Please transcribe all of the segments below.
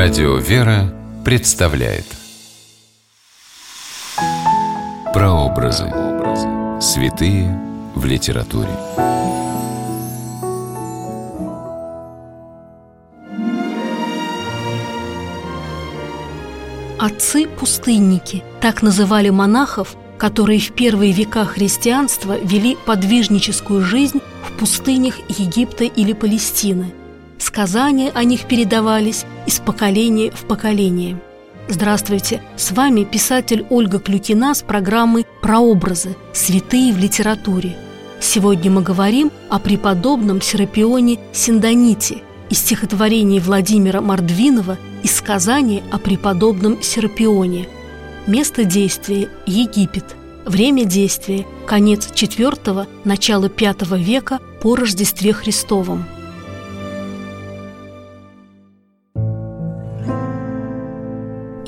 Радио «Вера» представляет Прообразы. Святые в литературе. Отцы-пустынники – так называли монахов, которые в первые века христианства вели подвижническую жизнь в пустынях Египта или Палестины. Сказания о них передавались из поколения в поколение. Здравствуйте, с вами писатель Ольга Клюкина с программы «Прообразы. Святые в литературе». Сегодня мы говорим о преподобном Серапионе Синдоните из стихотворений Владимира Мордвинова из сказания о преподобном Серапионе. Место действия – Египет. Время действия – конец IV – начало V века по Рождестве Христовом –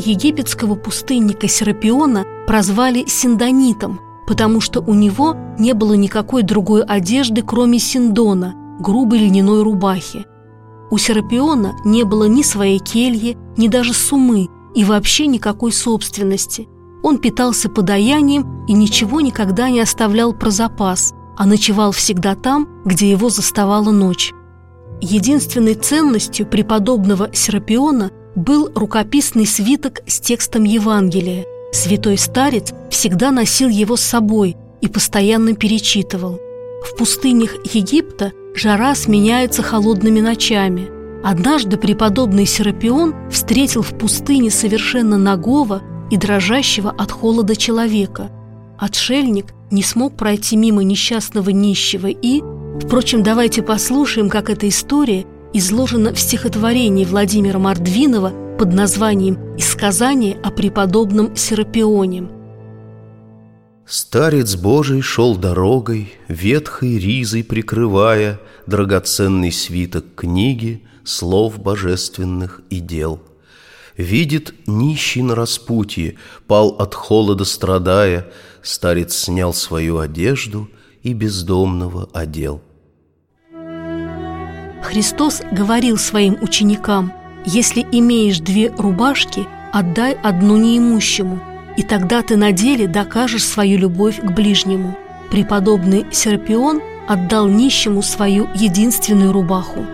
египетского пустынника Серапиона прозвали синдонитом, потому что у него не было никакой другой одежды, кроме синдона, грубой льняной рубахи. У Серапиона не было ни своей кельи, ни даже сумы и вообще никакой собственности. Он питался подаянием и ничего никогда не оставлял про запас, а ночевал всегда там, где его заставала ночь. Единственной ценностью преподобного Серапиона был рукописный свиток с текстом Евангелия. Святой старец всегда носил его с собой и постоянно перечитывал. В пустынях Египта жара сменяется холодными ночами. Однажды преподобный Серапион встретил в пустыне совершенно нагого и дрожащего от холода человека. Отшельник не смог пройти мимо несчастного нищего и... Впрочем, давайте послушаем, как эта история изложено в стихотворении Владимира Мордвинова под названием «Исказание о преподобном Серапионе». Старец Божий шел дорогой, ветхой ризой прикрывая Драгоценный свиток книги, слов божественных и дел. Видит нищий на распутье, пал от холода страдая, Старец снял свою одежду и бездомного одел – Христос говорил своим ученикам, «Если имеешь две рубашки, отдай одну неимущему, и тогда ты на деле докажешь свою любовь к ближнему». Преподобный Серапион отдал нищему свою единственную рубаху.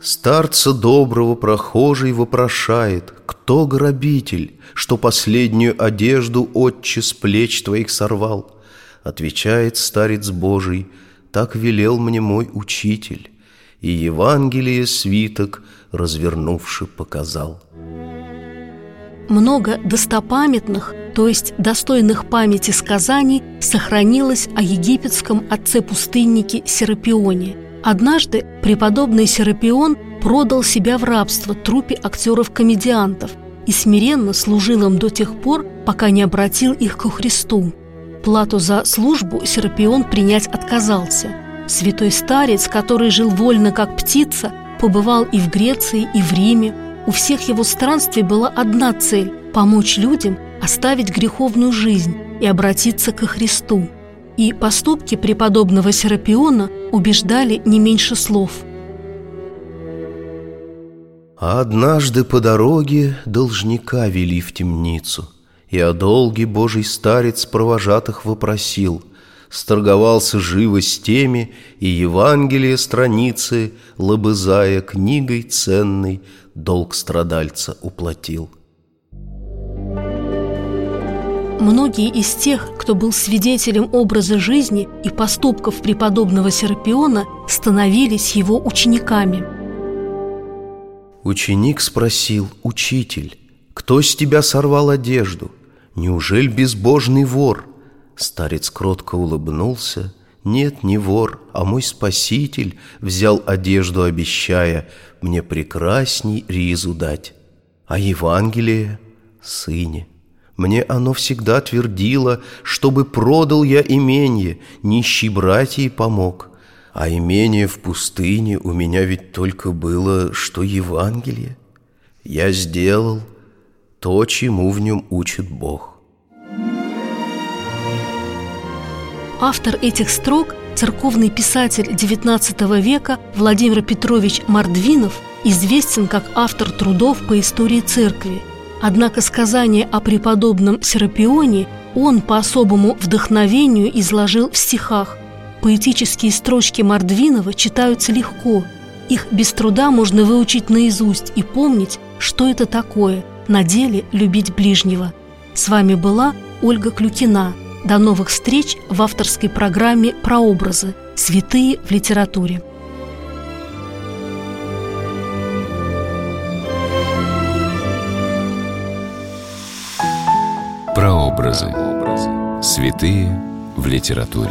Старца доброго прохожий вопрошает, кто грабитель, что последнюю одежду отче с плеч твоих сорвал? Отвечает старец Божий, так велел мне мой учитель и Евангелие свиток, развернувши, показал. Много достопамятных, то есть достойных памяти сказаний, сохранилось о египетском отце-пустыннике Серапионе. Однажды преподобный Серапион продал себя в рабство трупе актеров-комедиантов и смиренно служил им до тех пор, пока не обратил их ко Христу. Плату за службу Серапион принять отказался – Святой старец, который жил вольно как птица, побывал и в Греции, и в Риме. У всех его странствий была одна цель – помочь людям оставить греховную жизнь и обратиться ко Христу. И поступки преподобного Серапиона убеждали не меньше слов. А однажды по дороге должника вели в темницу, И о долге Божий старец провожатых вопросил – сторговался живо с теми, и Евангелие страницы, лобызая книгой ценной, долг страдальца уплатил. Многие из тех, кто был свидетелем образа жизни и поступков преподобного Серапиона, становились его учениками. Ученик спросил, «Учитель, кто с тебя сорвал одежду? Неужели безбожный вор?» Старец кротко улыбнулся. Нет, не вор, а мой спаситель Взял одежду, обещая Мне прекрасней ризу дать. А Евангелие, сыне, Мне оно всегда твердило, Чтобы продал я именье, Нищий братьей помог. А имение в пустыне У меня ведь только было, Что Евангелие. Я сделал то, чему в нем учит Бог. Автор этих строк, церковный писатель XIX века Владимир Петрович Мордвинов, известен как автор трудов по истории церкви. Однако сказание о преподобном Серапионе он по особому вдохновению изложил в стихах. Поэтические строчки Мордвинова читаются легко. Их без труда можно выучить наизусть и помнить, что это такое – на деле любить ближнего. С вами была Ольга Клюкина. До новых встреч в авторской программе «Прообразы. Святые в литературе». Прообразы. Святые в литературе.